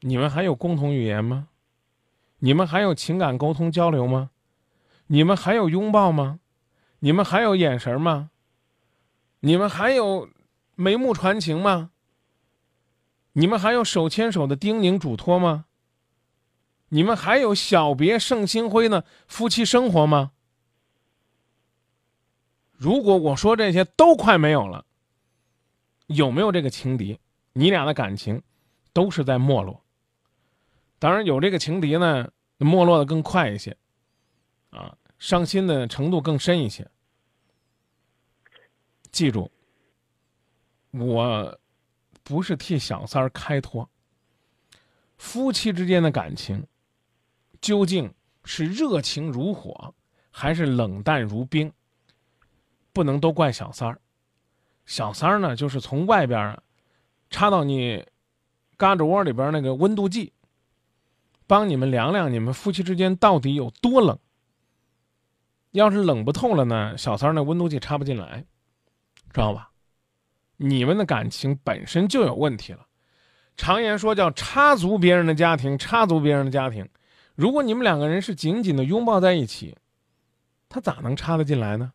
你们还有共同语言吗？你们还有情感沟通交流吗？你们还有拥抱吗？你们还有眼神吗？你们还有眉目传情吗？你们还有手牵手的叮咛嘱托吗？你们还有小别胜新婚的夫妻生活吗？如果我说这些都快没有了，有没有这个情敌？你俩的感情都是在没落。当然有这个情敌呢，没落的更快一些，啊，伤心的程度更深一些。记住，我不是替小三儿开脱。夫妻之间的感情，究竟是热情如火，还是冷淡如冰？不能都怪小三儿。小三儿呢，就是从外边啊，插到你嘎吱窝里边那个温度计，帮你们量量你们夫妻之间到底有多冷。要是冷不透了呢，小三儿那温度计插不进来。知道吧？你们的感情本身就有问题了。常言说叫插足别人的家庭，插足别人的家庭。如果你们两个人是紧紧的拥抱在一起，他咋能插得进来呢？